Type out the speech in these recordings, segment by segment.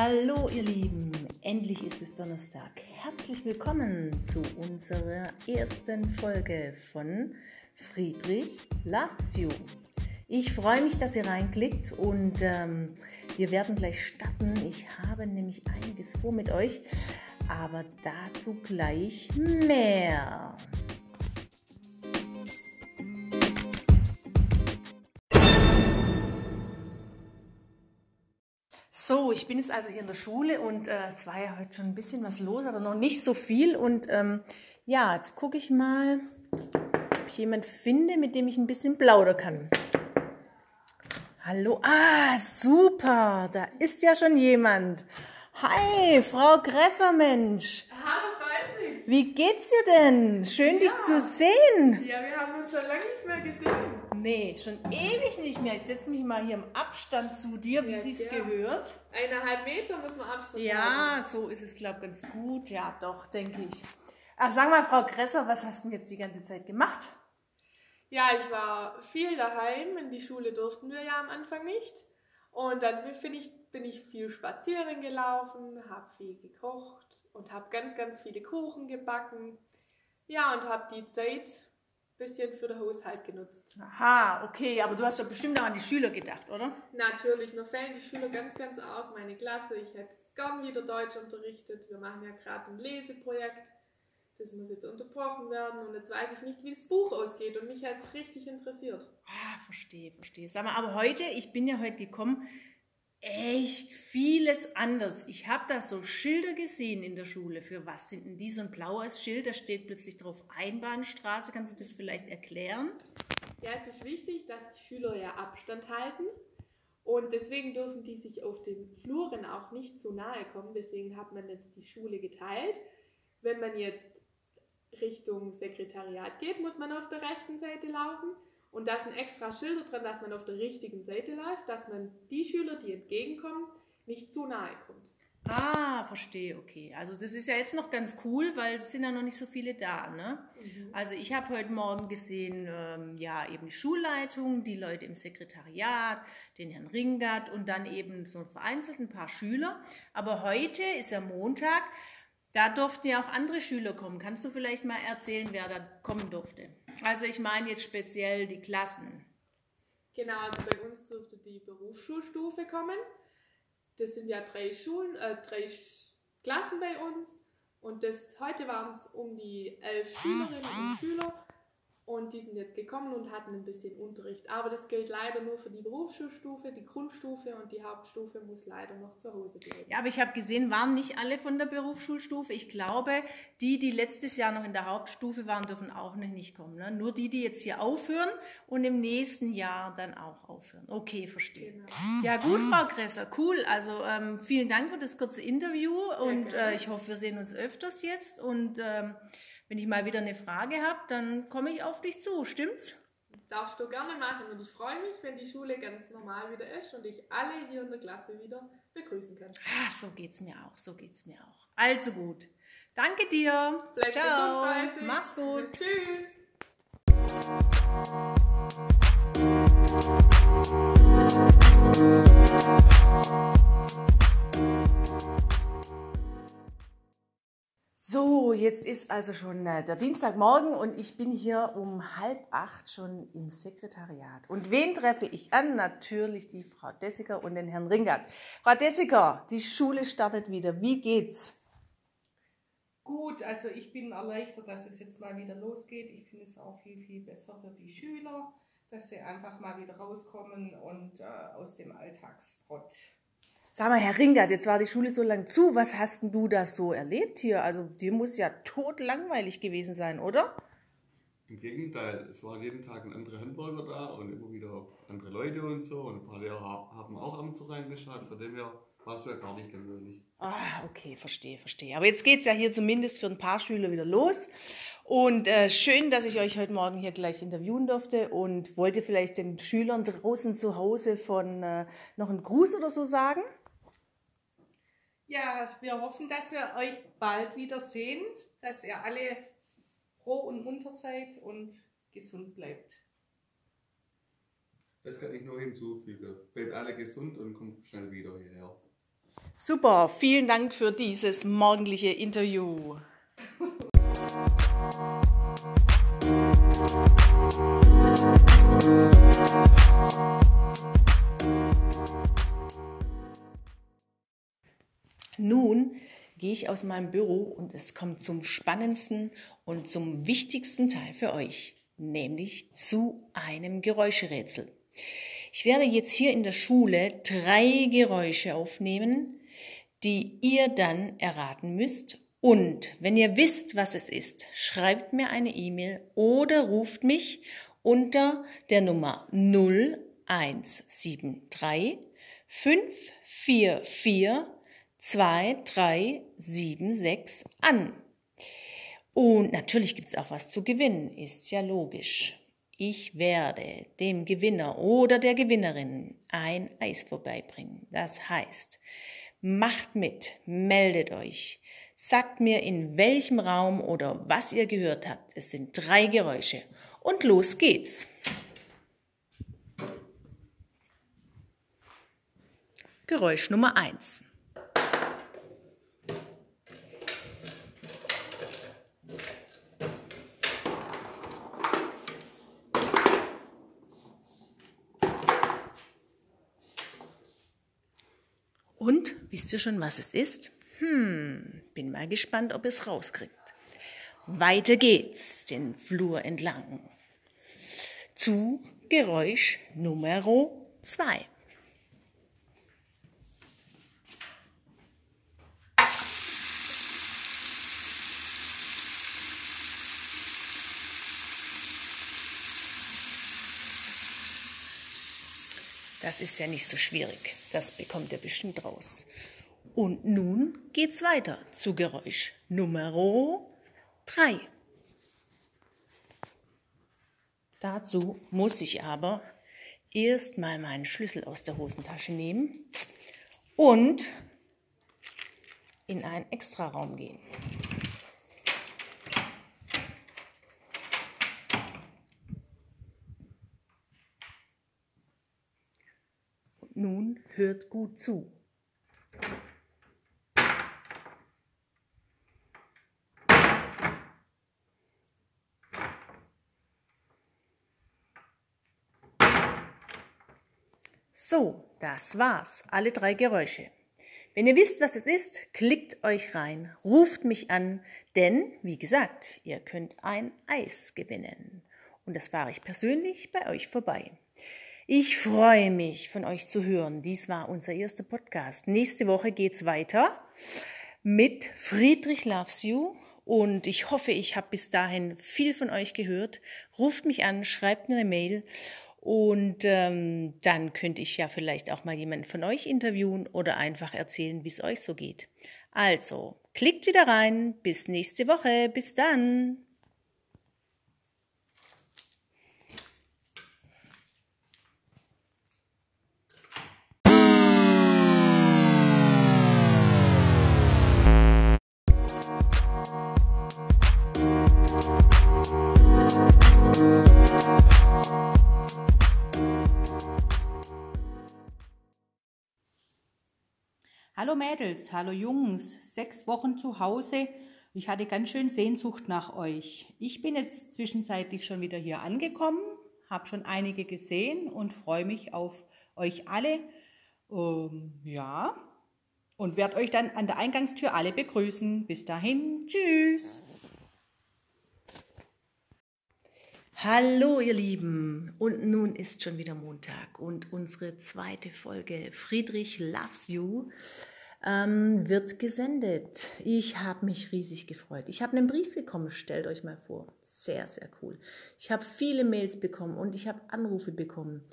Hallo ihr Lieben, endlich ist es Donnerstag. Herzlich willkommen zu unserer ersten Folge von Friedrich Loves You. Ich freue mich, dass ihr reinklickt und ähm, wir werden gleich starten. Ich habe nämlich einiges vor mit euch, aber dazu gleich mehr. Ich bin jetzt also hier in der Schule und äh, es war ja heute schon ein bisschen was los, aber noch nicht so viel. Und ähm, ja, jetzt gucke ich mal, ob ich jemanden finde, mit dem ich ein bisschen plaudern kann. Hallo, ah, super, da ist ja schon jemand. Hi, Frau Gresser, Mensch. Hallo, Freisig. Wie geht's dir denn? Schön, Ja. dich zu sehen. Ja, wir haben uns schon lange nicht mehr gesehen. Nee, schon ewig nicht mehr. Ich setze mich mal hier im Abstand zu dir, wie Ja, sich's gern. gehört. Eineinhalb Meter muss man Abstand. Ja, so ist es, glaube ich, ganz gut. Ja, doch, denke ich. Ach, sag mal, Frau Gresser, was hast du denn jetzt die ganze Zeit gemacht? Ja, ich war viel daheim. In die Schule durften wir ja am Anfang nicht. Und dann bin ich, bin ich viel spazieren gelaufen, habe viel gekocht und habe ganz, ganz viele Kuchen gebacken. Ja, und habe die Zeit bisschen für den Haushalt genutzt. Aha, okay, aber du hast doch bestimmt auch an die Schüler gedacht, oder? Natürlich, mir fällt die Schüler ganz, ganz auf, meine Klasse. Ich hätte gern wieder Deutsch unterrichtet. Wir machen ja gerade ein Leseprojekt. Das muss jetzt unterbrochen werden und jetzt weiß ich nicht, wie das Buch ausgeht und mich hat es richtig interessiert. Ah, verstehe, verstehe. Sag mal, aber heute, ich bin ja heute gekommen, echt vieles anders. Ich habe da so Schilder gesehen in der Schule. Für was sind denn die? So ein blaues Schild, da steht plötzlich drauf Einbahnstraße. Kannst du das vielleicht erklären? Ja, es ist wichtig, dass die Schüler ja Abstand halten und deswegen dürfen die sich auf den Fluren auch nicht zu nahe kommen. Deswegen hat man jetzt die Schule geteilt. Wenn man jetzt Richtung Sekretariat geht, muss man auf der rechten Seite laufen. Und da sind extra Schilder dran, dass man auf der richtigen Seite läuft, dass man die Schüler, die entgegenkommen, nicht zu nahe kommt. Ah, verstehe, okay. Also das ist ja jetzt noch ganz cool, weil es sind ja noch nicht so viele da, ne? Also ich habe heute Morgen gesehen, ähm, ja, eben die Schulleitung, die Leute im Sekretariat, den Herrn Ringert und dann eben so vereinzelt ein paar Schüler. Aber heute ist ja Montag, da durften ja auch andere Schüler kommen. Kannst du vielleicht mal erzählen, wer da kommen durfte? Also ich meine jetzt speziell die Klassen. Genau, also bei uns dürfte die Berufsschulstufe kommen. Das sind ja drei Schulen, äh, drei Klassen bei uns. Und das, heute waren es um die elf Schülerinnen und Schüler. Und die sind jetzt gekommen und hatten ein bisschen Unterricht. Aber das gilt leider nur für die Berufsschulstufe, die Grundstufe und die Hauptstufe muss leider noch zu Hause bleiben. Ja, aber ich habe gesehen, waren nicht alle von der Berufsschulstufe. Ich glaube, die, die letztes Jahr noch in der Hauptstufe waren, dürfen auch noch nicht kommen. Ne? Nur die, die jetzt hier aufhören und im nächsten Jahr dann auch aufhören. Okay, verstehe. Genau. Ja, gut, Frau Gresser, cool. Also ähm, vielen Dank für das kurze Interview und äh, ich hoffe, wir sehen uns öfters jetzt. Und ähm, wenn ich mal wieder eine Frage habe, dann komme ich auf dich zu. Stimmt's? Darfst du gerne machen und ich freue mich, wenn die Schule ganz normal wieder ist und ich alle hier in der Klasse wieder begrüßen kann. Ah, so geht's mir auch. So geht's mir auch. Also gut. Danke dir. Bleib Ciao. gesund. Mach's gut. Tschüss. So, jetzt ist also schon äh, der Dienstagmorgen und ich bin hier um halb acht schon im Sekretariat. Und wen treffe ich an? Natürlich die Frau Dessiger und den Herrn Ringert. Frau Dessiger, die Schule startet wieder. Wie geht's? Gut, also ich bin erleichtert, dass es jetzt mal wieder losgeht. Ich finde es auch viel, viel besser für die Schüler, dass sie einfach mal wieder rauskommen und äh, aus dem Alltagstrott. Sag mal, Herr Ringert, jetzt war die Schule so lang zu. Was hast denn du da so erlebt hier? Also, dir muss ja totlangweilig gewesen sein, oder? Im Gegenteil, es waren jeden Tag ein anderer Hamburger da und immer wieder andere Leute und so. Und ein paar Lehrer ha- haben auch ab und zu reingeschaut, von dem her war es mir gar nicht gewöhnlich. Ah, okay, verstehe, verstehe. Aber jetzt geht's ja hier zumindest für ein paar Schüler wieder los. Und äh, schön, dass ich euch heute Morgen hier gleich interviewen durfte. Und wollt ihr vielleicht den Schülern draußen zu Hause von äh, noch einen Gruß oder so sagen? Ja, wir hoffen, dass wir euch bald wieder sehen, dass ihr alle froh und munter seid und gesund bleibt. Das kann ich nur hinzufügen. Bleibt alle gesund und kommt schnell wieder hierher. Super, vielen Dank für dieses morgendliche Interview. Nun gehe ich aus meinem Büro und es kommt zum spannendsten und zum wichtigsten Teil für euch, nämlich zu einem Geräuscherätsel. Ich werde jetzt hier in der Schule drei Geräusche aufnehmen, die ihr dann erraten müsst. Und wenn ihr wisst, was es ist, schreibt mir eine E-Mail oder ruft mich unter der Nummer 0173 544 2376 an. Und natürlich gibt es auch was zu gewinnen, ist ja logisch. Ich werde dem Gewinner oder der Gewinnerin ein Eis vorbeibringen. Das heißt, macht mit, meldet euch, sagt mir in welchem Raum oder was ihr gehört habt. Es sind drei Geräusche. Und los geht's. Geräusch Nummer eins. Und wisst ihr schon, was es ist? Hm, bin mal gespannt, ob es rauskriegt. Weiter geht's den Flur entlang zu Geräusch Nummer zwei. Das ist ja nicht so schwierig. Das bekommt ihr bestimmt raus. Und nun geht's weiter zu Geräusch Nummer 3. Dazu muss ich aber erstmal meinen Schlüssel aus der Hosentasche nehmen und in einen Extraraum gehen. Nun hört gut zu. So, das war's. Alle drei Geräusche. Wenn ihr wisst, was es ist, klickt euch rein, ruft mich an, denn, wie gesagt, ihr könnt ein Eis gewinnen. Und das fahre ich persönlich bei euch vorbei. Ich freue mich, von euch zu hören. Dies war unser erster Podcast. Nächste Woche geht's weiter mit Friedrich Loves You. Und ich hoffe, ich habe bis dahin viel von euch gehört. Ruft mich an, schreibt mir eine Mail. Und ähm, dann könnte ich ja vielleicht auch mal jemanden von euch interviewen oder einfach erzählen, wie es euch so geht. Also, klickt wieder rein. Bis nächste Woche. Bis dann. Hallo Mädels, hallo Jungs, sechs Wochen zu Hause. Ich hatte ganz schön Sehnsucht nach euch. Ich bin jetzt zwischenzeitlich schon wieder hier angekommen, habe schon einige gesehen und freue mich auf euch alle. Ähm, ja, und werde euch dann an der Eingangstür alle begrüßen. Bis dahin, tschüss. Hallo ihr Lieben und nun ist schon wieder Montag und unsere zweite Folge Friedrich Loves You ähm, wird gesendet. Ich habe mich riesig gefreut. Ich habe einen Brief bekommen, stellt euch mal vor. Sehr, sehr cool. Ich habe viele Mails bekommen und ich habe Anrufe bekommen.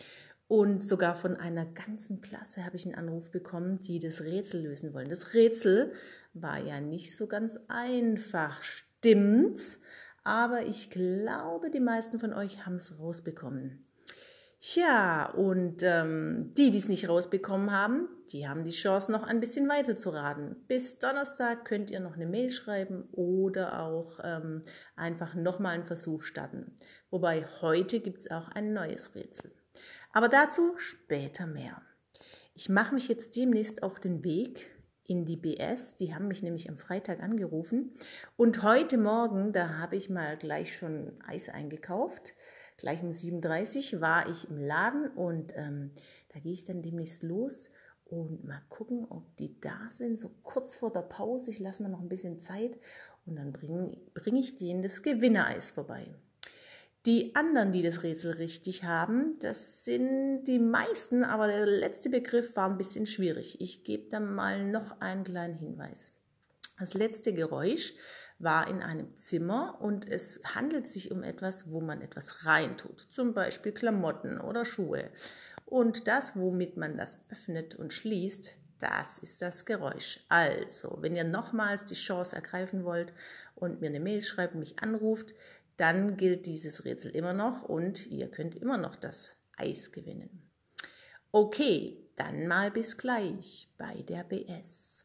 Und sogar von einer ganzen Klasse habe ich einen Anruf bekommen, die das Rätsel lösen wollen. Das Rätsel war ja nicht so ganz einfach, stimmt's? Aber ich glaube, die meisten von euch haben es rausbekommen. Ja, und ähm, die, die es nicht rausbekommen haben, die haben die Chance, noch ein bisschen weiter zu raten. Bis Donnerstag könnt ihr noch eine Mail schreiben oder auch ähm, einfach nochmal einen Versuch starten. Wobei heute gibt es auch ein neues Rätsel. Aber dazu später mehr. Ich mache mich jetzt demnächst auf den Weg in die BS. Die haben mich nämlich am Freitag angerufen. Und heute Morgen, da habe ich mal gleich schon Eis eingekauft. Gleich um 7.30 Uhr war ich im Laden und ähm, da gehe ich dann demnächst los und mal gucken, ob die da sind, so kurz vor der Pause. Ich lasse mir noch ein bisschen Zeit und dann bringe bring ich denen das Gewinnereis vorbei. Die anderen, die das Rätsel richtig haben, das sind die meisten, aber der letzte Begriff war ein bisschen schwierig. Ich gebe dann mal noch einen kleinen Hinweis. Das letzte Geräusch war in einem Zimmer und es handelt sich um etwas, wo man etwas reintut, zum Beispiel Klamotten oder Schuhe. Und das, womit man das öffnet und schließt, das ist das Geräusch. Also, wenn ihr nochmals die Chance ergreifen wollt und mir eine Mail schreibt, mich anruft, dann gilt dieses Rätsel immer noch und ihr könnt immer noch das Eis gewinnen. Okay, dann mal bis gleich bei der BS.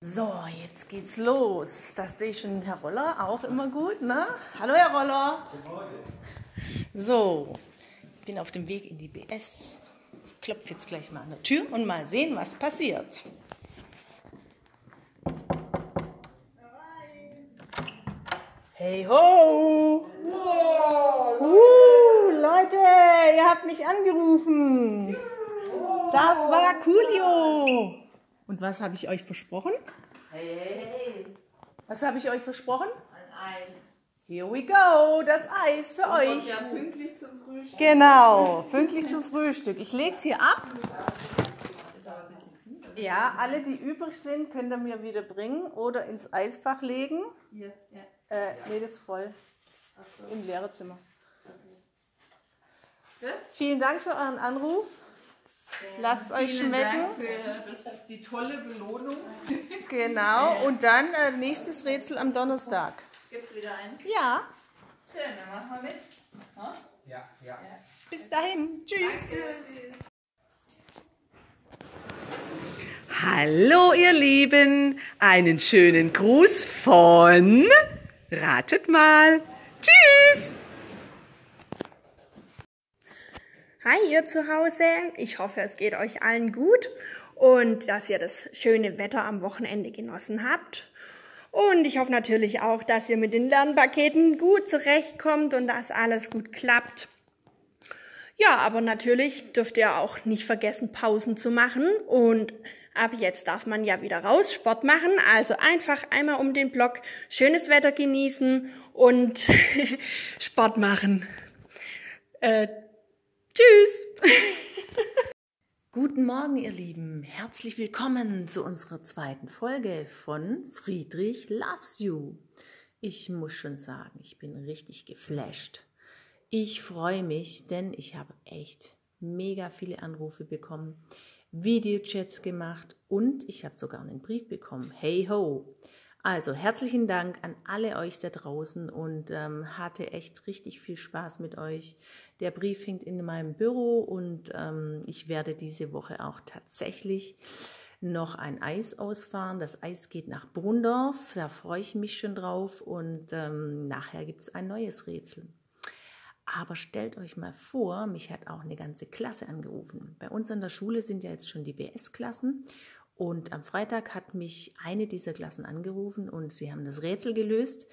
So, jetzt geht's los. Das sehe ich schon Herr Roller auch immer gut, ne? Hallo Herr Roller. So, ich bin auf dem Weg in die BS. Ich klopfe jetzt gleich mal an der Tür und mal sehen, was passiert. Hey ho! Wow! Uh, Leute, ihr habt mich angerufen. Das war Coolio. Und was habe ich euch versprochen? Hey, hey, hey. Was habe ich euch versprochen? Ein Ei. Here we go, das Eis für euch. Kommt ja pünktlich zum Frühstück. Genau, pünktlich zum Frühstück. Ich lege es hier ab. Ja, alle, die übrig sind, könnt ihr mir wieder bringen oder ins Eisfach legen. Hier, ja. Äh, nee, das ist voll. Im Lehrerzimmer. Gut. Vielen Dank für euren Anruf. Lasst es euch Vielen schmecken. Dank für das, die tolle Belohnung. Genau. Und dann äh, nächstes Rätsel am Donnerstag. Gibt es wieder eins? Ja, Schön, dann machen wir mit. Ja, ja. bis dahin. Tschüss. Hallo ihr Lieben, einen schönen Gruß von, ratet mal, tschüss. Hi ihr zu Hause. Ich hoffe, es geht euch allen gut und dass ihr das schöne Wetter am Wochenende genossen habt. Und ich hoffe natürlich auch, dass ihr mit den Lernpaketen gut zurechtkommt und dass alles gut klappt. Ja, aber natürlich dürft ihr auch nicht vergessen, Pausen zu machen. Und ab jetzt darf man ja wieder raus, Sport machen. Also einfach einmal um den Block schönes Wetter genießen und Sport machen. Äh, tschüss! Guten Morgen, ihr Lieben. Herzlich willkommen zu unserer zweiten Folge von Friedrich Loves You. Ich muss schon sagen, ich bin richtig geflasht. Ich freue mich, denn ich habe echt mega viele Anrufe bekommen, Videochats gemacht und ich habe sogar einen Brief bekommen. Hey ho! Also herzlichen Dank an alle euch da draußen und ähm, hatte echt richtig viel Spaß mit euch. Der Brief hängt in meinem Büro und ähm, ich werde diese Woche auch tatsächlich noch ein Eis ausfahren. Das Eis geht nach Brundorf, da freue ich mich schon drauf und ähm, nachher gibt es ein neues Rätsel. Aber stellt euch mal vor, mich hat auch eine ganze Klasse angerufen. Bei uns an der Schule sind ja jetzt schon die BS-Klassen und am Freitag hat mich eine dieser Klassen angerufen und sie haben das Rätsel gelöst.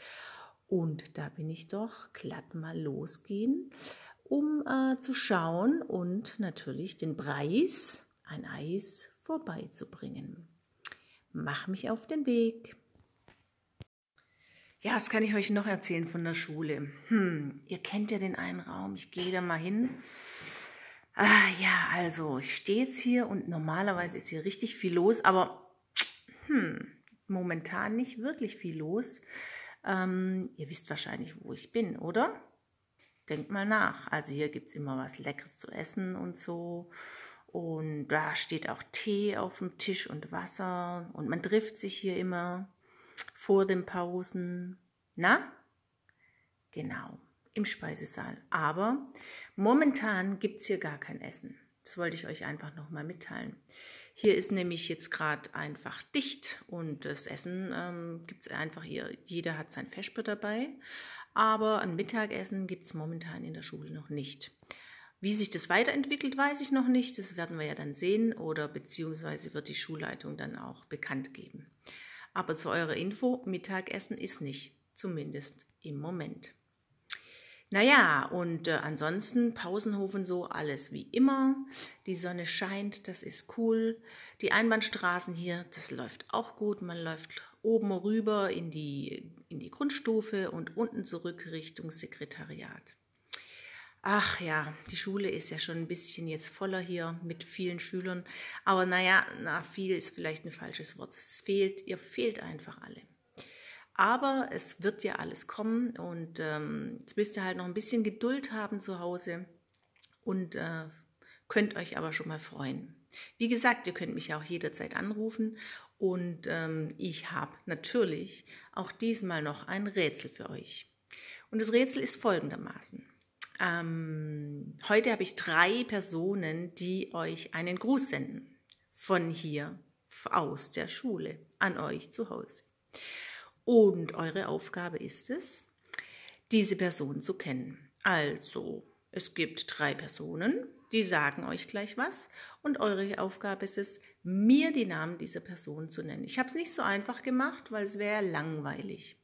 Und da bin ich doch glatt mal losgehen, um äh, zu schauen und natürlich den Preis, ein Eis, vorbeizubringen. Mach mich auf den Weg. Ja, was kann ich euch noch erzählen von der Schule? Hm, ihr kennt ja den einen Raum, ich gehe da mal hin. Ah, ja, also ich stehe jetzt hier und normalerweise ist hier richtig viel los, aber hm, momentan nicht wirklich viel los. Ähm, ihr wisst wahrscheinlich, wo ich bin, oder? Denkt mal nach. Also hier gibt es immer was Leckeres zu essen und so. Und da steht auch Tee auf dem Tisch und Wasser. Und man trifft sich hier immer vor den Pausen. Na? Genau, im Speisesaal. Aber momentan gibt es hier gar kein Essen. Das wollte ich euch einfach nochmal mitteilen. Hier ist nämlich jetzt gerade einfach dicht und das Essen ähm, gibt es einfach hier. Jeder hat sein Vesper dabei, aber ein Mittagessen gibt es momentan in der Schule noch nicht. Wie sich das weiterentwickelt, weiß ich noch nicht. Das werden wir ja dann sehen oder beziehungsweise wird die Schulleitung dann auch bekannt geben. Aber zu eurer Info, Mittagessen ist nicht, zumindest im Moment. Naja, und äh, ansonsten Pausenhof und so, alles wie immer. Die Sonne scheint, das ist cool. Die Einbahnstraßen hier, das läuft auch gut. Man läuft oben rüber in die, in die Grundstufe und unten zurück Richtung Sekretariat. Ach ja, die Schule ist ja schon ein bisschen jetzt voller hier mit vielen Schülern. Aber naja, na, viel ist vielleicht ein falsches Wort. Es fehlt, ihr fehlt einfach alle. Aber es wird ja alles kommen und ähm, jetzt müsst ihr halt noch ein bisschen Geduld haben zu Hause und äh, könnt euch aber schon mal freuen. Wie gesagt, ihr könnt mich auch jederzeit anrufen und ähm, ich habe natürlich auch diesmal noch ein Rätsel für euch. Und das Rätsel ist folgendermaßen. Ähm, heute habe ich drei Personen, die euch einen Gruß senden. Von hier aus der Schule an euch zu Hause. Und eure Aufgabe ist es, diese Person zu kennen. Also, es gibt drei Personen, die sagen euch gleich was und eure Aufgabe ist es, mir die Namen dieser Person zu nennen. Ich habe es nicht so einfach gemacht, weil es wäre langweilig.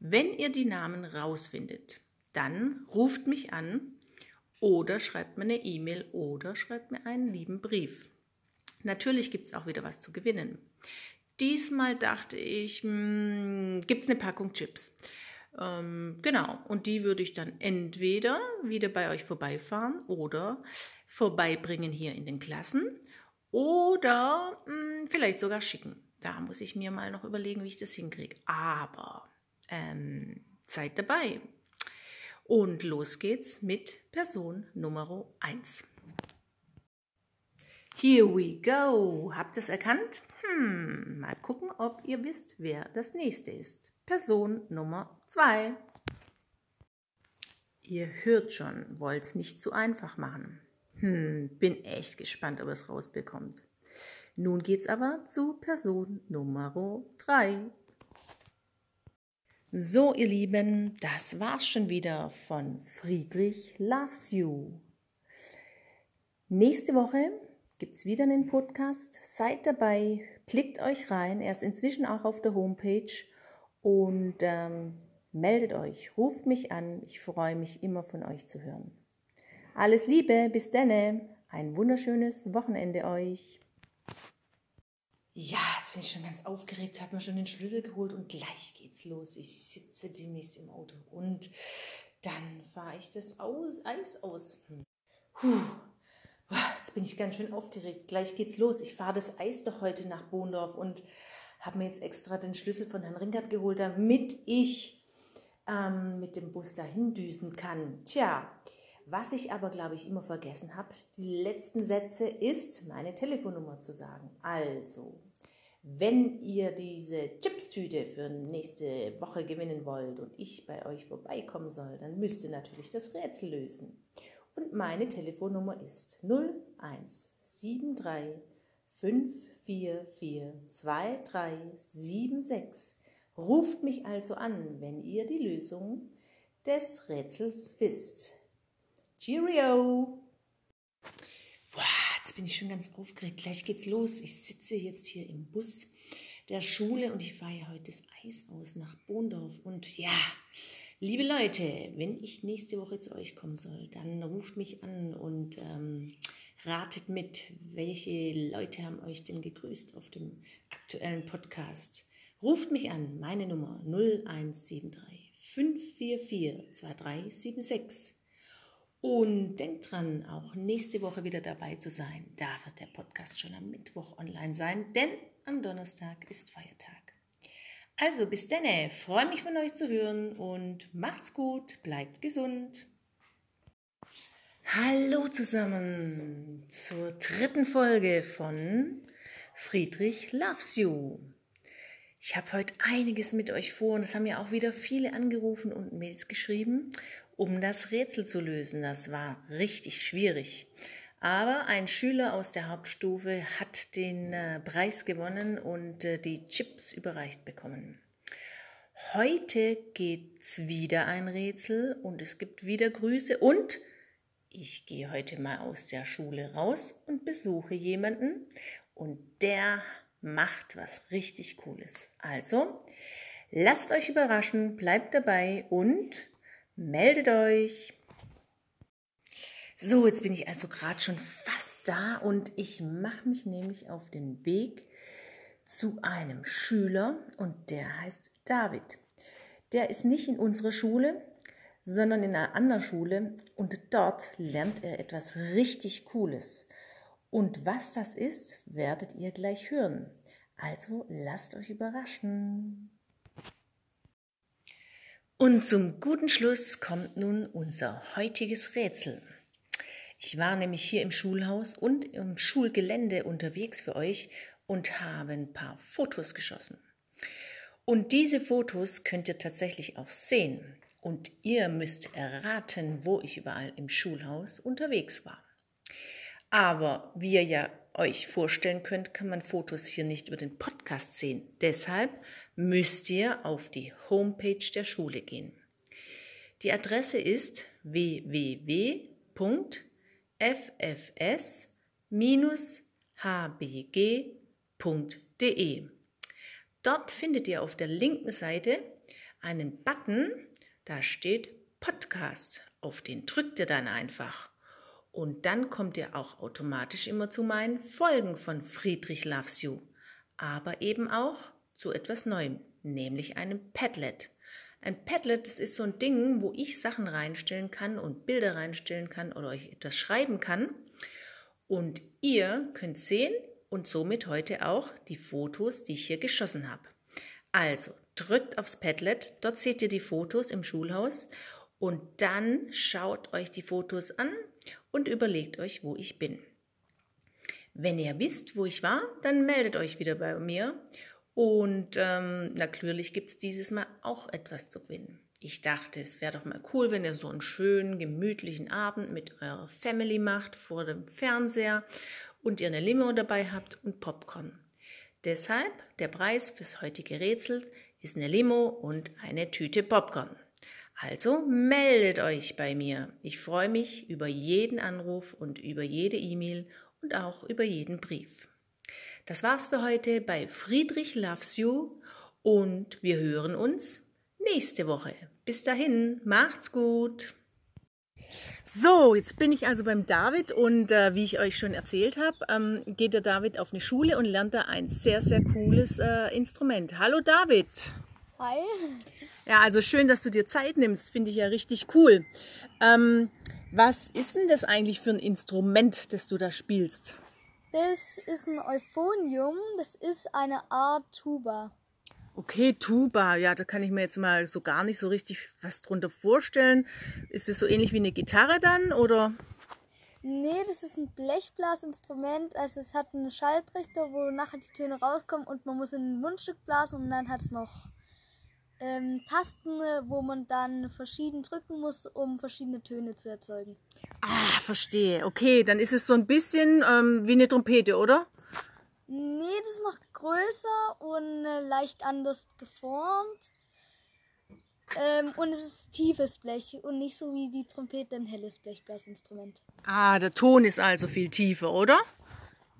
Wenn ihr die Namen rausfindet, dann ruft mich an oder schreibt mir eine E-Mail oder schreibt mir einen lieben Brief. Natürlich gibt es auch wieder was zu gewinnen. Diesmal dachte ich, hm, gibt es eine Packung Chips. Ähm, genau, und die würde ich dann entweder wieder bei euch vorbeifahren oder vorbeibringen hier in den Klassen oder mh, hm, vielleicht sogar schicken. Da muss ich mir mal noch überlegen, wie ich das hinkriege. Aber ähm, seid dabei. Und los geht's mit Person Nummer 1. Here we go. Habt ihr es erkannt? Hm, mal gucken, ob ihr wisst, wer das nächste ist. Person Nummer 2. Ihr hört schon, wollt es nicht zu einfach machen. Hm, bin echt gespannt, ob es rausbekommt. Nun geht's aber zu Person Nummer 3. So, ihr Lieben, das war's schon wieder von Friedrich Loves You. Nächste Woche gibt's wieder einen Podcast. Seid dabei, klickt euch rein. Er ist inzwischen auch auf der Homepage und ähm, meldet euch, ruft mich an. Ich freue mich immer von euch zu hören. Alles Liebe, bis denne. Ein wunderschönes Wochenende euch. Ja, jetzt bin ich schon ganz aufgeregt, habe mir schon den Schlüssel geholt und gleich geht's los. Ich sitze demnächst im Auto und dann fahre ich das aus, Eis aus. Hm. Puh. Jetzt bin ich ganz schön aufgeregt. Gleich geht's los. Ich fahre das Eis doch heute nach Bohndorf und habe mir jetzt extra den Schlüssel von Herrn Ringert geholt, damit ich ähm, mit dem Bus dahin düsen kann. Tja, was ich aber, glaube ich, immer vergessen habe, die letzten Sätze ist, meine Telefonnummer zu sagen. Also, wenn ihr diese Chipstüte für nächste Woche gewinnen wollt und ich bei euch vorbeikommen soll, dann müsst ihr natürlich das Rätsel lösen. Und meine Telefonnummer ist 0173 544 2376. Ruft mich also an, wenn ihr die Lösung des Rätsels wisst. Cheerio! Bin ich schon ganz aufgeregt. Gleich geht's los. Ich sitze jetzt hier im Bus der Schule und ich fahre ja heute das Eis aus nach Bohndorf. Und ja, liebe Leute, wenn ich nächste Woche zu euch kommen soll, dann ruft mich an und ähm, ratet mit, welche Leute haben euch denn gegrüßt auf dem aktuellen Podcast. Ruft mich an, meine Nummer 0173 544 2376. Und denkt dran, auch nächste Woche wieder dabei zu sein. Da wird der Podcast schon am Mittwoch online sein, denn am Donnerstag ist Feiertag. Also bis denne, freue mich von euch zu hören und macht's gut, bleibt gesund. Hallo zusammen zur dritten Folge von Friedrich Loves You. Ich habe heute einiges mit euch vor und es haben ja auch wieder viele angerufen und Mails geschrieben um das Rätsel zu lösen. Das war richtig schwierig. Aber ein Schüler aus der Hauptstufe hat den äh, Preis gewonnen und äh, die Chips überreicht bekommen. Heute gibt's wieder ein Rätsel und es gibt wieder Grüße und ich gehe heute mal aus der Schule raus und besuche jemanden und der macht was richtig Cooles. Also, lasst euch überraschen, bleibt dabei und meldet euch. So, jetzt bin ich also gerade schon fast da und ich mache mich nämlich auf den Weg zu einem Schüler und der heißt David. Der ist nicht in unserer Schule, sondern in einer anderen Schule und dort lernt er etwas richtig Cooles. Und was das ist, werdet ihr gleich hören. Also lasst euch überraschen. Und zum guten Schluss kommt nun unser heutiges Rätsel. Ich war nämlich hier im Schulhaus und im Schulgelände unterwegs für euch und habe ein paar Fotos geschossen. Und diese Fotos könnt ihr tatsächlich auch sehen. Und ihr müsst erraten, wo ich überall im Schulhaus unterwegs war. Aber wie ihr ja euch vorstellen könnt, kann man Fotos hier nicht über den Podcast sehen. Deshalb müsst ihr auf die Homepage der Schule gehen. Die Adresse ist www.ffs-hbg.de. Dort findet ihr auf der linken Seite einen Button, da steht Podcast. Auf den drückt ihr dann einfach. Und dann kommt ihr auch automatisch immer zu meinen Folgen von Friedrich Loves You. Aber eben auch zu etwas Neuem, nämlich einem Padlet. Ein Padlet, das ist so ein Ding, wo ich Sachen reinstellen kann und Bilder reinstellen kann oder euch etwas schreiben kann. Und ihr könnt sehen und somit heute auch die Fotos, die ich hier geschossen habe. Also drückt aufs Padlet, dort seht ihr die Fotos im Schulhaus und dann schaut euch die Fotos an und überlegt euch, wo ich bin. Wenn ihr wisst, wo ich war, dann meldet euch wieder bei mir. Und ähm, natürlich gibt es dieses Mal auch etwas zu gewinnen. Ich dachte, es wäre doch mal cool, wenn ihr so einen schönen, gemütlichen Abend mit eurer Family macht vor dem Fernseher und ihr eine Limo dabei habt und Popcorn. Deshalb der Preis fürs heutige Rätsel ist eine Limo und eine Tüte Popcorn. Also meldet euch bei mir. Ich freue mich über jeden Anruf und über jede E-Mail und auch über jeden Brief. Das war's für heute bei Friedrich Loves You und wir hören uns nächste Woche. Bis dahin, macht's gut. So, jetzt bin ich also beim David und äh, wie ich euch schon erzählt habe, ähm, geht der David auf eine Schule und lernt da ein sehr, sehr cooles äh, Instrument. Hallo David. Hi. Ja, also schön, dass du dir Zeit nimmst, finde ich ja richtig cool. Ähm, was ist denn das eigentlich für ein Instrument, das du da spielst? Das ist ein Euphonium, das ist eine Art Tuba. Okay, Tuba, ja, da kann ich mir jetzt mal so gar nicht so richtig was drunter vorstellen. Ist es so ähnlich wie eine Gitarre dann oder? Nee, das ist ein Blechblasinstrument. Also es hat einen Schaltrichter, wo nachher die Töne rauskommen und man muss in ein Mundstück blasen und dann hat es noch ähm, Tasten, wo man dann verschieden drücken muss, um verschiedene Töne zu erzeugen. Ah, verstehe. Okay, dann ist es so ein bisschen ähm, wie eine Trompete, oder? Nee, das ist noch größer und äh, leicht anders geformt. Ähm, und es ist tiefes Blech und nicht so wie die Trompete ein helles Blechblasinstrument. Ah, der Ton ist also viel tiefer, oder?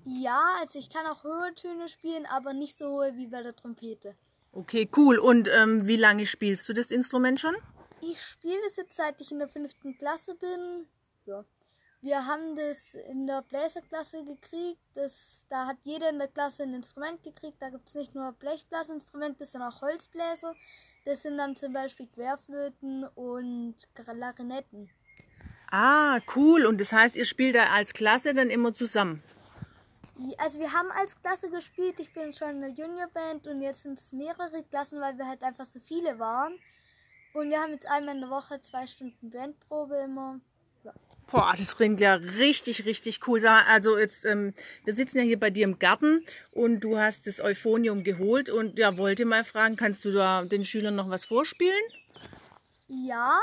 Ja, also ich kann auch höhere Töne spielen, aber nicht so hohe wie bei der Trompete. Okay, cool. Und ähm, wie lange spielst du das Instrument schon? Ich spiele es jetzt seit ich in der fünften Klasse bin. Ja. Wir haben das in der Bläserklasse gekriegt. Das, da hat jeder in der Klasse ein Instrument gekriegt. Da gibt es nicht nur Blechblasinstrumente, sondern auch Holzbläser. Das sind dann zum Beispiel Querflöten und Klarinetten. Ah, cool. Und das heißt, ihr spielt da als Klasse dann immer zusammen? Also wir haben als Klasse gespielt. Ich bin schon in der Juniorband und jetzt sind es mehrere Klassen, weil wir halt einfach so viele waren. Und wir haben jetzt einmal in der Woche zwei Stunden Bandprobe immer. Ja. Boah, das klingt ja richtig, richtig cool. Also jetzt, ähm, wir sitzen ja hier bei dir im Garten und du hast das Euphonium geholt und ja, wollte mal fragen, kannst du da den Schülern noch was vorspielen? Ja.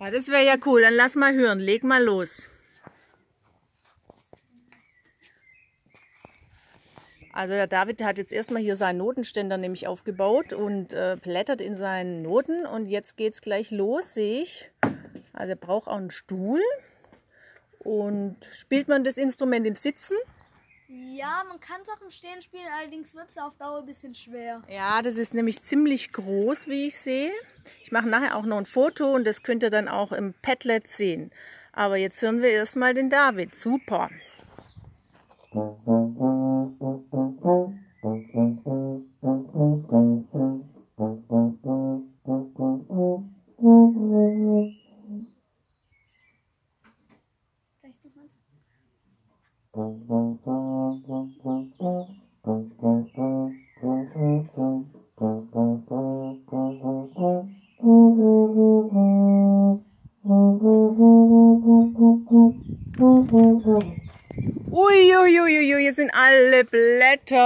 Ja, das wäre ja cool. Dann lass mal hören. Leg mal los. Also der David der hat jetzt erstmal hier seinen Notenständer nämlich aufgebaut und äh, blättert in seinen Noten und jetzt geht es gleich los, sehe ich. Also er braucht auch einen Stuhl Und spielt man das Instrument im Sitzen? Ja, man kann es auch im Stehen spielen, allerdings wird es auf Dauer ein bisschen schwer. Ja, das ist nämlich ziemlich groß, wie ich sehe. Ich mache nachher auch noch ein Foto und das könnt ihr dann auch im Padlet sehen. Aber jetzt hören wir erstmal den David. Super. Thank you.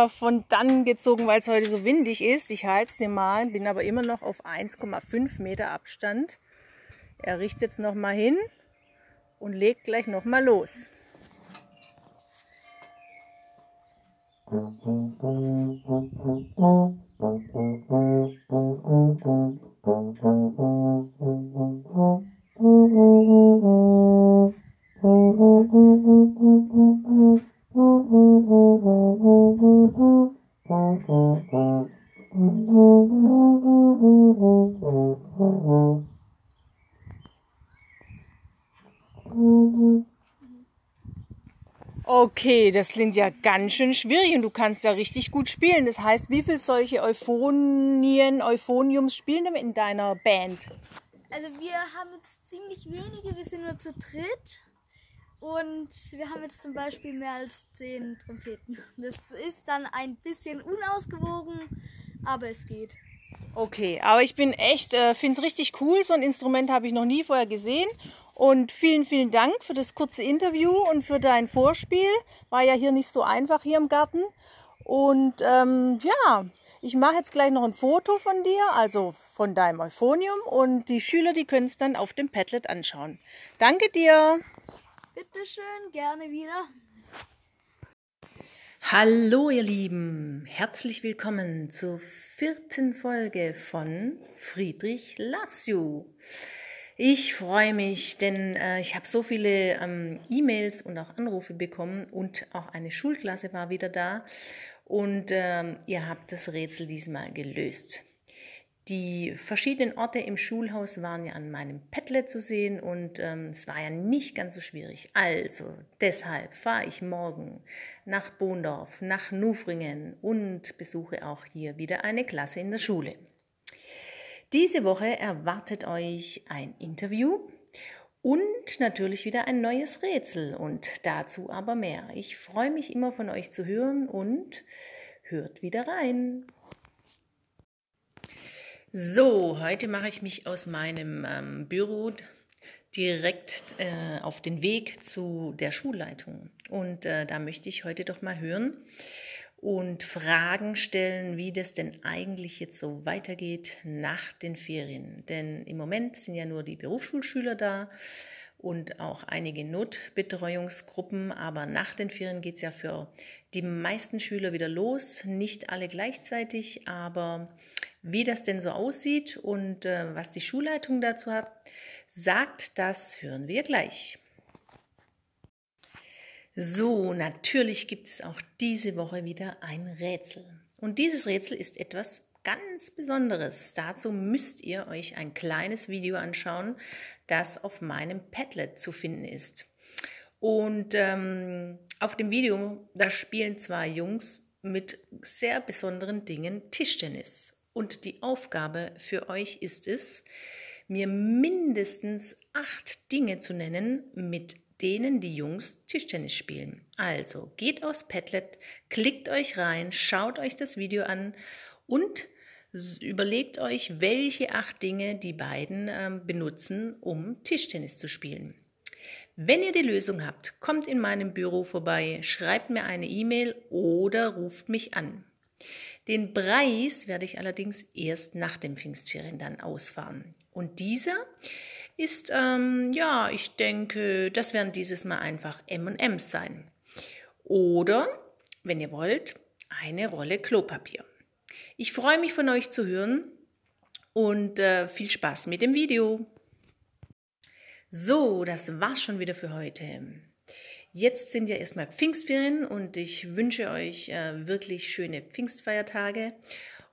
Von dann gezogen, weil es heute so windig ist. Ich halte es dir mal, bin aber immer noch auf 1,5 Meter Abstand. Er riecht jetzt noch mal hin und legt gleich noch mal los. Okay, das klingt ja ganz schön schwierig und du kannst ja richtig gut spielen. Das heißt, wie viele solche Euphonien, Euphoniums spielen denn in deiner Band? Also wir haben jetzt ziemlich wenige, wir sind nur zu dritt. Und wir haben jetzt zum Beispiel mehr als zehn Trompeten. Das ist dann ein bisschen unausgewogen, aber es geht. Okay, aber ich bin echt, äh, finde es richtig cool. So ein Instrument habe ich noch nie vorher gesehen. Und vielen, vielen Dank für das kurze Interview und für dein Vorspiel. War ja hier nicht so einfach hier im Garten. Und ähm, ja, ich mache jetzt gleich noch ein Foto von dir, also von deinem Euphonium. Und die Schüler, die können es dann auf dem Padlet anschauen. Danke dir. Bitteschön, gerne wieder. Hallo ihr Lieben, herzlich willkommen zur vierten Folge von Friedrich Loves You. Ich freue mich, denn äh, ich habe so viele ähm, E-Mails und auch Anrufe bekommen und auch eine Schulklasse war wieder da und ähm, ihr habt das Rätsel diesmal gelöst. Die verschiedenen Orte im Schulhaus waren ja an meinem Padlet zu sehen und ähm, es war ja nicht ganz so schwierig. Also deshalb fahre ich morgen nach Bohndorf, nach Nufringen und besuche auch hier wieder eine Klasse in der Schule. Diese Woche erwartet euch ein Interview und natürlich wieder ein neues Rätsel und dazu aber mehr. Ich freue mich immer von euch zu hören und hört wieder rein. So, heute mache ich mich aus meinem ähm, Büro direkt äh, auf den Weg zu der Schulleitung. Und äh, da möchte ich heute doch mal hören und Fragen stellen, wie das denn eigentlich jetzt so weitergeht nach den Ferien. Denn im Moment sind ja nur die Berufsschulschüler da und auch einige Notbetreuungsgruppen, aber nach den Ferien geht es ja für die meisten Schüler wieder los. Nicht alle gleichzeitig, aber wie das denn so aussieht und äh, was die Schulleitung dazu hat, sagt, das hören wir gleich. So, natürlich gibt es auch diese Woche wieder ein Rätsel. Und dieses Rätsel ist etwas ganz Besonderes. Dazu müsst ihr euch ein kleines Video anschauen, das auf meinem Padlet zu finden ist. Und ähm, auf dem Video, da spielen zwei Jungs mit sehr besonderen Dingen Tischtennis. Und die Aufgabe für euch ist es, mir mindestens acht Dinge zu nennen, mit denen die Jungs Tischtennis spielen. Also geht aufs Padlet, klickt euch rein, schaut euch das Video an und überlegt euch, welche acht Dinge die beiden äh, benutzen, um Tischtennis zu spielen. Wenn ihr die Lösung habt, kommt in meinem Büro vorbei, schreibt mir eine E-Mail oder ruft mich an. Den Preis werde ich allerdings erst nach dem Pfingstferien dann ausfahren. Und dieser ist, ähm, ja, ich denke, das werden dieses Mal einfach M&M's sein. Oder, wenn ihr wollt, eine Rolle Klopapier. Ich freue mich von euch zu hören und äh, viel Spaß mit dem Video. So, das war's schon wieder für heute. Jetzt sind ja erstmal Pfingstferien und ich wünsche euch äh, wirklich schöne Pfingstfeiertage.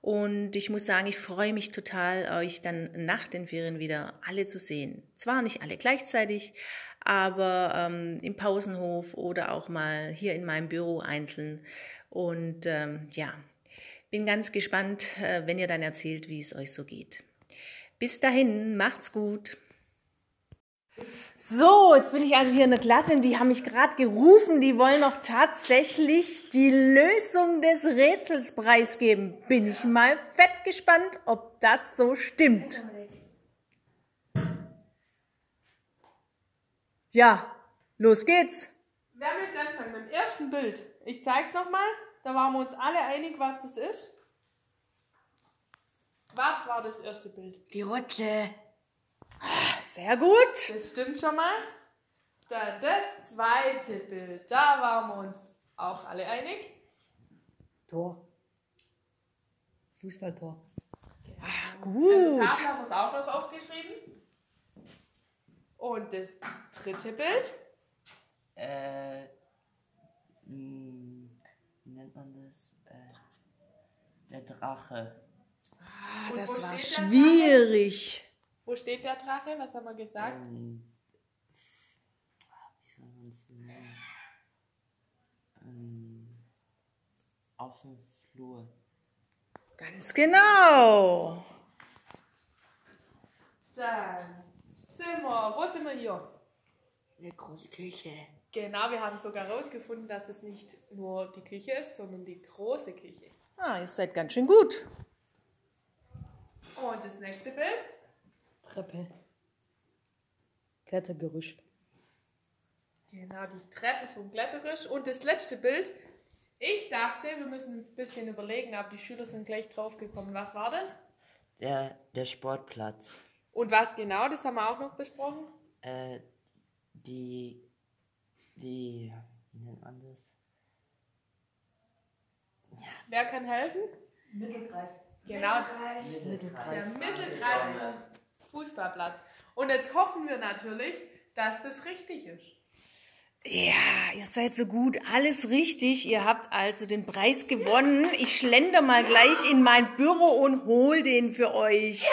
Und ich muss sagen, ich freue mich total, euch dann nach den Ferien wieder alle zu sehen. Zwar nicht alle gleichzeitig, aber ähm, im Pausenhof oder auch mal hier in meinem Büro einzeln. Und ähm, ja, bin ganz gespannt, äh, wenn ihr dann erzählt, wie es euch so geht. Bis dahin, macht's gut. So, jetzt bin ich also hier in der und die haben mich gerade gerufen, die wollen noch tatsächlich die Lösung des Rätsels preisgeben. Bin ich mal fett gespannt, ob das so stimmt. Ja, los geht's. Wer möchte anfangen? Beim ersten Bild. Ich zeig's nochmal. Da waren wir uns alle einig, was das ist. Was war das erste Bild? Die Rutsche. Sehr gut. Das stimmt schon mal. Dann das zweite Bild. Da waren wir uns auch alle einig. Tor. Fußballtor. Gut. Eine Tafel haben wir es auch noch aufgeschrieben. Und das dritte Bild. Äh, mh, wie nennt man das? Äh, der Drache. Ah, das war schwierig. Wo steht der Drache? Was haben wir gesagt? Ähm, wie soll man es nennen? Ähm, auf dem Flur. Ganz genau. Dann sind wir, wo sind wir hier? Eine große Küche. Genau, wir haben sogar herausgefunden, dass es nicht nur die Küche ist, sondern die große Küche. Ah, ihr seid ganz schön gut. Und das nächste Bild. Treppe. Klettergerüst. Genau, die Treppe vom Klettergerüst. Und das letzte Bild. Ich dachte, wir müssen ein bisschen überlegen, aber die Schüler sind gleich draufgekommen. Was war das? Der, der Sportplatz. Und was genau, das haben wir auch noch besprochen. Äh, die, die, wie nennt man das? Wer kann helfen? Mittelkreis. Genau, der Mittelkreis. Fußballplatz. Und jetzt hoffen wir natürlich, dass das richtig ist. Ja, ihr seid so gut, alles richtig. Ihr habt also den Preis gewonnen. Ich schlender mal gleich in mein Büro und hol den für euch.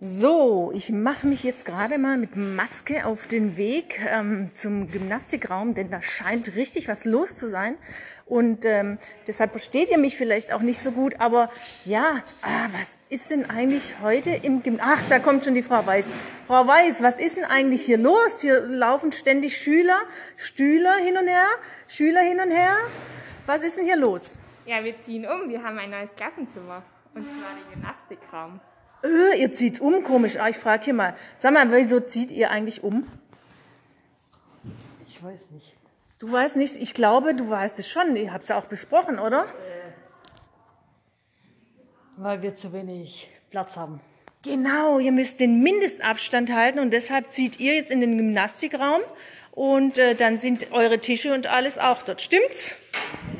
So, ich mache mich jetzt gerade mal mit Maske auf den Weg ähm, zum Gymnastikraum, denn da scheint richtig was los zu sein. Und ähm, deshalb versteht ihr mich vielleicht auch nicht so gut. Aber ja, ah, was ist denn eigentlich heute im Gymnasium? Ach, da kommt schon die Frau Weiß. Frau Weiß, was ist denn eigentlich hier los? Hier laufen ständig Schüler, Stühler hin und her, Schüler hin und her. Was ist denn hier los? Ja, wir ziehen um. Wir haben ein neues Klassenzimmer. Und zwar den Gymnastikraum. Äh, ihr zieht um, komisch. Ah, ich frage hier mal. Sag mal, wieso zieht ihr eigentlich um? Ich weiß nicht. Du weißt nicht, ich glaube, du weißt es schon. Ihr habt es ja auch besprochen, oder? Weil wir zu wenig Platz haben. Genau, ihr müsst den Mindestabstand halten und deshalb zieht ihr jetzt in den Gymnastikraum und äh, dann sind eure Tische und alles auch dort. Stimmt's?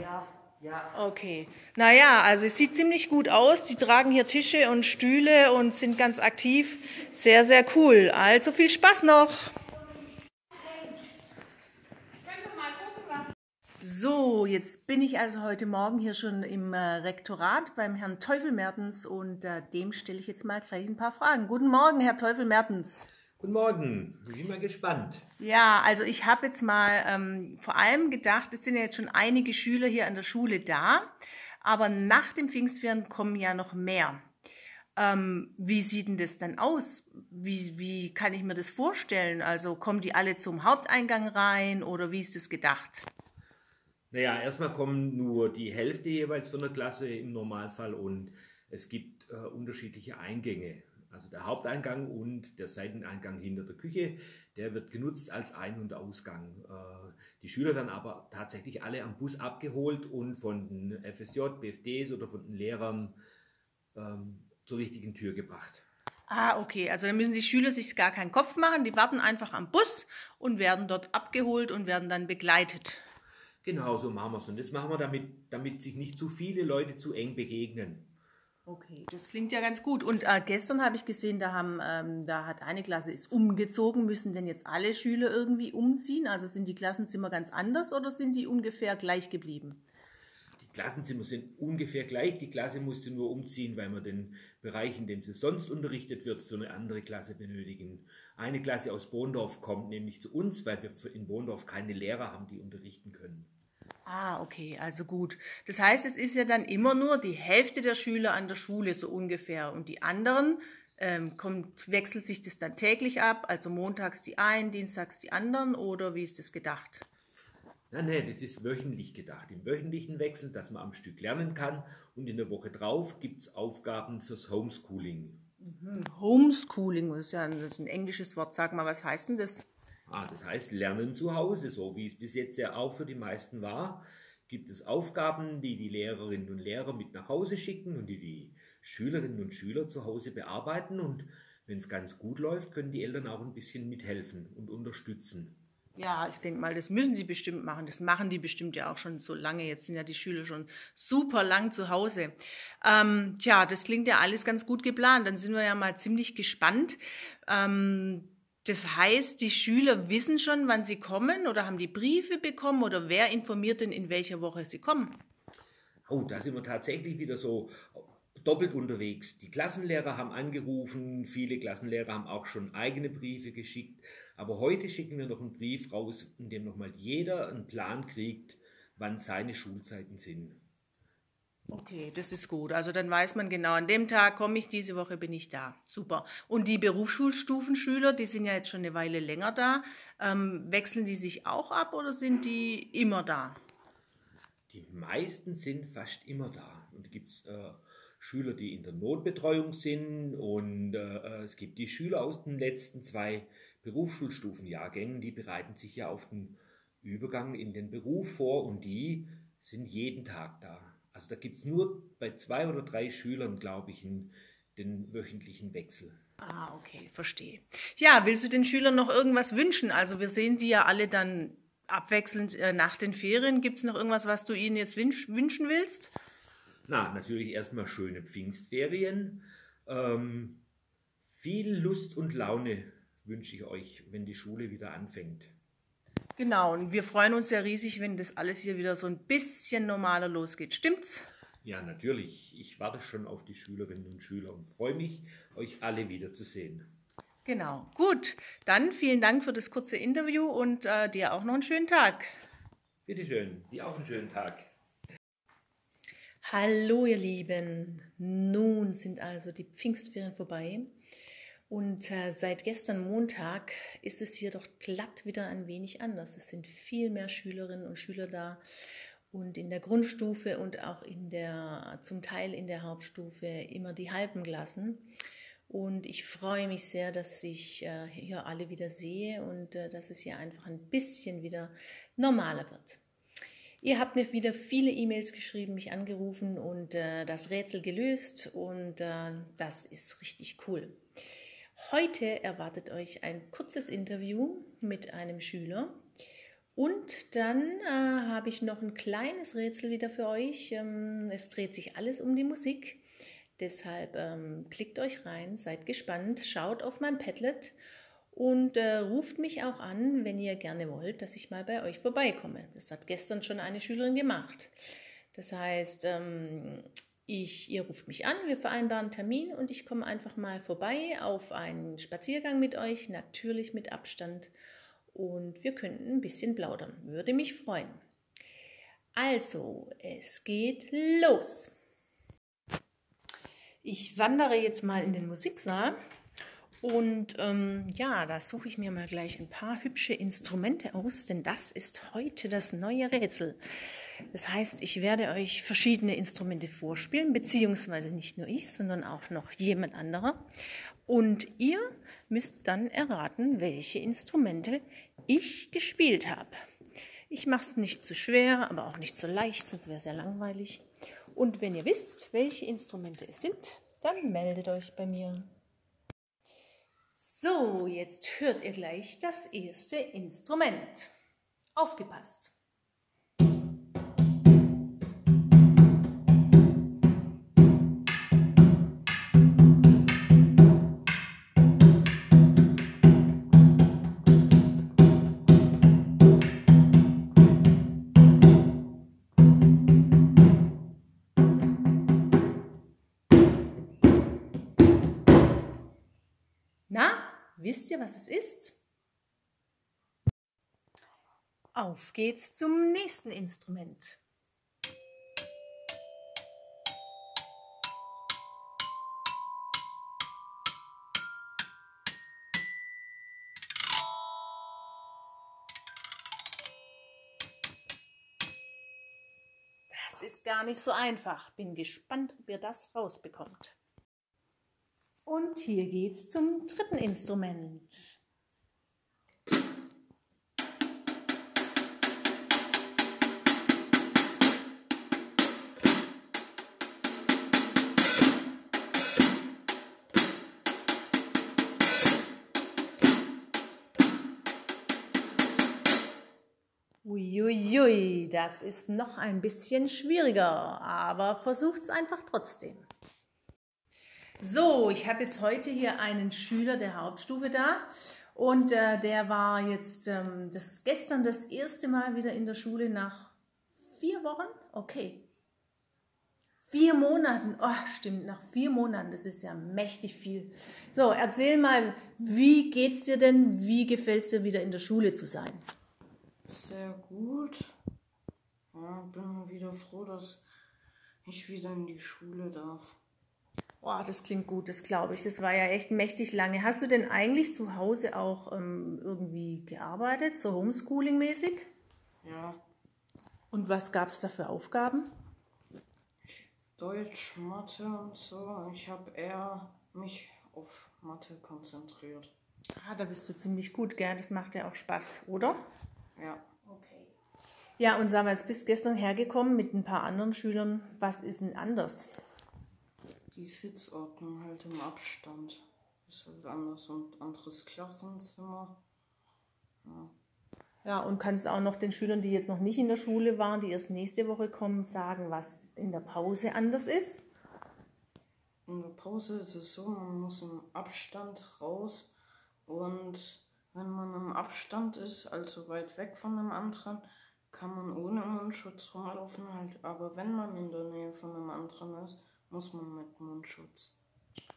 Ja, ja. Okay. Naja, also es sieht ziemlich gut aus. Die tragen hier Tische und Stühle und sind ganz aktiv. Sehr, sehr cool. Also viel Spaß noch. So, jetzt bin ich also heute Morgen hier schon im äh, Rektorat beim Herrn Teufel Mertens und äh, dem stelle ich jetzt mal gleich ein paar Fragen. Guten Morgen, Herr Teufel Mertens. Guten Morgen, ich bin mal gespannt. Ja, also ich habe jetzt mal ähm, vor allem gedacht, es sind ja jetzt schon einige Schüler hier an der Schule da, aber nach dem Pfingstferien kommen ja noch mehr. Ähm, wie sieht denn das dann aus? Wie, wie kann ich mir das vorstellen? Also kommen die alle zum Haupteingang rein oder wie ist das gedacht? Naja, erstmal kommen nur die Hälfte jeweils von der Klasse im Normalfall und es gibt äh, unterschiedliche Eingänge. Also der Haupteingang und der Seiteneingang hinter der Küche, der wird genutzt als Ein- und Ausgang. Äh, die Schüler werden aber tatsächlich alle am Bus abgeholt und von den FSJ, BFDs oder von den Lehrern ähm, zur richtigen Tür gebracht. Ah, okay. Also dann müssen die Schüler sich gar keinen Kopf machen. Die warten einfach am Bus und werden dort abgeholt und werden dann begleitet. Genau so machen wir es. Und das machen wir, damit, damit sich nicht zu viele Leute zu eng begegnen. Okay, das klingt ja ganz gut. Und äh, gestern habe ich gesehen, da, haben, ähm, da hat eine Klasse ist umgezogen. Müssen denn jetzt alle Schüler irgendwie umziehen? Also sind die Klassenzimmer ganz anders oder sind die ungefähr gleich geblieben? Die Klassenzimmer sind ungefähr gleich. Die Klasse musste nur umziehen, weil wir den Bereich, in dem sie sonst unterrichtet wird, für eine andere Klasse benötigen. Eine Klasse aus Bohndorf kommt nämlich zu uns, weil wir in Bohndorf keine Lehrer haben, die unterrichten können. Ah, okay, also gut. Das heißt, es ist ja dann immer nur die Hälfte der Schüler an der Schule so ungefähr und die anderen ähm, kommt, wechselt sich das dann täglich ab, also montags die einen, dienstags die anderen oder wie ist das gedacht? Nein, nein, das ist wöchentlich gedacht. Im wöchentlichen Wechsel, dass man am Stück lernen kann und in der Woche drauf gibt es Aufgaben fürs Homeschooling. Mhm. Homeschooling, das ist ja ein, das ist ein englisches Wort. Sag mal, was heißt denn das? Ah, das heißt Lernen zu Hause, so wie es bis jetzt ja auch für die meisten war. Gibt es Aufgaben, die die Lehrerinnen und Lehrer mit nach Hause schicken und die die Schülerinnen und Schüler zu Hause bearbeiten. Und wenn es ganz gut läuft, können die Eltern auch ein bisschen mithelfen und unterstützen. Ja, ich denke mal, das müssen sie bestimmt machen. Das machen die bestimmt ja auch schon so lange. Jetzt sind ja die Schüler schon super lang zu Hause. Ähm, tja, das klingt ja alles ganz gut geplant. Dann sind wir ja mal ziemlich gespannt. Ähm, das heißt, die Schüler wissen schon, wann sie kommen oder haben die Briefe bekommen oder wer informiert denn, in welcher Woche sie kommen? Oh, da sind wir tatsächlich wieder so doppelt unterwegs. Die Klassenlehrer haben angerufen, viele Klassenlehrer haben auch schon eigene Briefe geschickt. Aber heute schicken wir noch einen Brief raus, in dem nochmal jeder einen Plan kriegt, wann seine Schulzeiten sind. Okay, das ist gut. Also dann weiß man genau, an dem Tag komme ich, diese Woche bin ich da. Super. Und die Berufsschulstufenschüler, die sind ja jetzt schon eine Weile länger da. Ähm, wechseln die sich auch ab oder sind die immer da? Die meisten sind fast immer da. Und gibt es äh, Schüler, die in der Notbetreuung sind und äh, es gibt die Schüler aus den letzten zwei Berufsschulstufenjahrgängen, die bereiten sich ja auf den Übergang in den Beruf vor und die sind jeden Tag da. Also da gibt es nur bei zwei oder drei Schülern, glaube ich, den wöchentlichen Wechsel. Ah, okay, verstehe. Ja, willst du den Schülern noch irgendwas wünschen? Also wir sehen die ja alle dann abwechselnd äh, nach den Ferien. Gibt es noch irgendwas, was du ihnen jetzt wünsch wünschen willst? Na, natürlich erstmal schöne Pfingstferien. Ähm, viel Lust und Laune wünsche ich euch, wenn die Schule wieder anfängt. Genau, und wir freuen uns ja riesig, wenn das alles hier wieder so ein bisschen normaler losgeht. Stimmt's? Ja, natürlich. Ich warte schon auf die Schülerinnen und Schüler und freue mich, euch alle wiederzusehen. Genau. Gut, dann vielen Dank für das kurze Interview und äh, dir auch noch einen schönen Tag. Bitte schön, dir auch einen schönen Tag. Hallo ihr Lieben, nun sind also die Pfingstferien vorbei und äh, seit gestern Montag ist es hier doch glatt wieder ein wenig anders. Es sind viel mehr Schülerinnen und Schüler da und in der Grundstufe und auch in der, zum Teil in der Hauptstufe immer die halben Klassen. Und ich freue mich sehr, dass ich äh, hier alle wieder sehe und äh, dass es hier einfach ein bisschen wieder normaler wird. Ihr habt mir wieder viele E-Mails geschrieben, mich angerufen und äh, das Rätsel gelöst und äh, das ist richtig cool. Heute erwartet euch ein kurzes Interview mit einem Schüler und dann äh, habe ich noch ein kleines Rätsel wieder für euch. Ähm, es dreht sich alles um die Musik. Deshalb ähm, klickt euch rein, seid gespannt, schaut auf mein Padlet und äh, ruft mich auch an, wenn ihr gerne wollt, dass ich mal bei euch vorbeikomme. Das hat gestern schon eine Schülerin gemacht. Das heißt, ähm, ich, ihr ruft mich an, wir vereinbaren einen Termin und ich komme einfach mal vorbei auf einen Spaziergang mit euch, natürlich mit Abstand. Und wir könnten ein bisschen plaudern. Würde mich freuen. Also, es geht los. Ich wandere jetzt mal in den Musiksaal und ähm, ja, da suche ich mir mal gleich ein paar hübsche Instrumente aus, denn das ist heute das neue Rätsel. Das heißt, ich werde euch verschiedene Instrumente vorspielen, beziehungsweise nicht nur ich, sondern auch noch jemand anderer. Und ihr müsst dann erraten, welche Instrumente ich gespielt habe. Ich mache es nicht zu schwer, aber auch nicht zu leicht, sonst wäre es sehr langweilig. Und wenn ihr wisst, welche Instrumente es sind, dann meldet euch bei mir. So, jetzt hört ihr gleich das erste Instrument. Aufgepasst! Wisst ihr, was es ist? Auf geht's zum nächsten Instrument. Das ist gar nicht so einfach. Bin gespannt, ob ihr das rausbekommt. Und hier geht's zum dritten Instrument. Uiuiui, das ist noch ein bisschen schwieriger, aber versucht's einfach trotzdem. So, ich habe jetzt heute hier einen Schüler der Hauptstufe da und äh, der war jetzt ähm, das gestern das erste Mal wieder in der Schule nach vier Wochen. Okay. Vier Monaten, oh stimmt, nach vier Monaten, das ist ja mächtig viel. So, erzähl mal, wie geht's dir denn? Wie gefällt's dir wieder in der Schule zu sein? Sehr gut. Ja, bin wieder froh, dass ich wieder in die Schule darf. Boah, das klingt gut, das glaube ich. Das war ja echt mächtig lange. Hast du denn eigentlich zu Hause auch ähm, irgendwie gearbeitet, so Homeschooling-mäßig? Ja, Und was gab es da für Aufgaben? Deutsch, Mathe und so. Ich habe eher mich auf Mathe konzentriert. Ah, da bist du ziemlich gut, gell? Das macht ja auch Spaß, oder? Ja. Ja, und sag mal, jetzt bist gestern hergekommen mit ein paar anderen Schülern. Was ist denn anders? Die Sitzordnung halt im Abstand ist halt anders und anderes Klassenzimmer. Ja. Ja, und kannst auch noch den Schülern, die jetzt noch nicht in der Schule waren, die erst nächste Woche kommen, sagen, was in der Pause anders ist? In der Pause ist es so, man muss im Abstand raus und wenn man im Abstand ist, also weit weg von dem anderen, kann man ohne Mundschutz rumlaufen halt. Aber wenn man in der Nähe von einem anderen ist, muss man mit Mundschutz.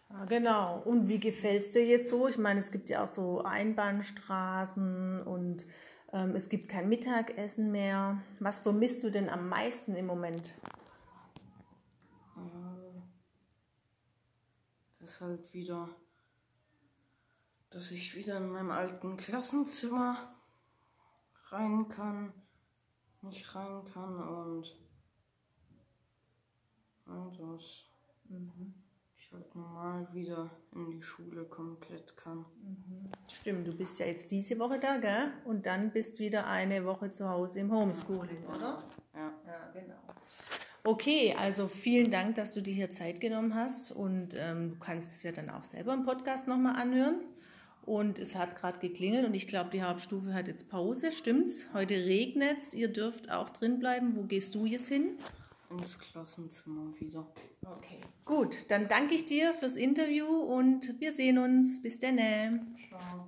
Ja, genau. Und wie gefällt es dir jetzt so? Ich meine, es gibt ja auch so Einbahnstraßen und ähm, es gibt kein Mittagessen mehr. Was vermisst du denn am meisten im Moment? Äh, Das ist halt wieder, dass ich wieder in meinem alten Klassenzimmer rein kann, nicht rein kann und und dass ich halt normal wieder in die Schule komplett kann. Stimmt, du bist ja jetzt diese Woche da, gell? Und dann bist wieder eine Woche zu Hause im Homeschooling, oder? Ja. Ja, genau. Okay, also vielen Dank, dass du dir hier Zeit genommen hast und ähm, du kannst es ja dann auch selber im Podcast nochmal anhören. Und es hat gerade geklingelt und ich glaube, die Hauptstufe hat jetzt Pause, stimmt's? Heute regnet's, ihr dürft auch drin bleiben. Wo gehst du jetzt hin? Ins Klassenzimmer wieder. Okay. Gut, dann danke ich dir fürs Interview und wir sehen uns. Bis dann. Ciao.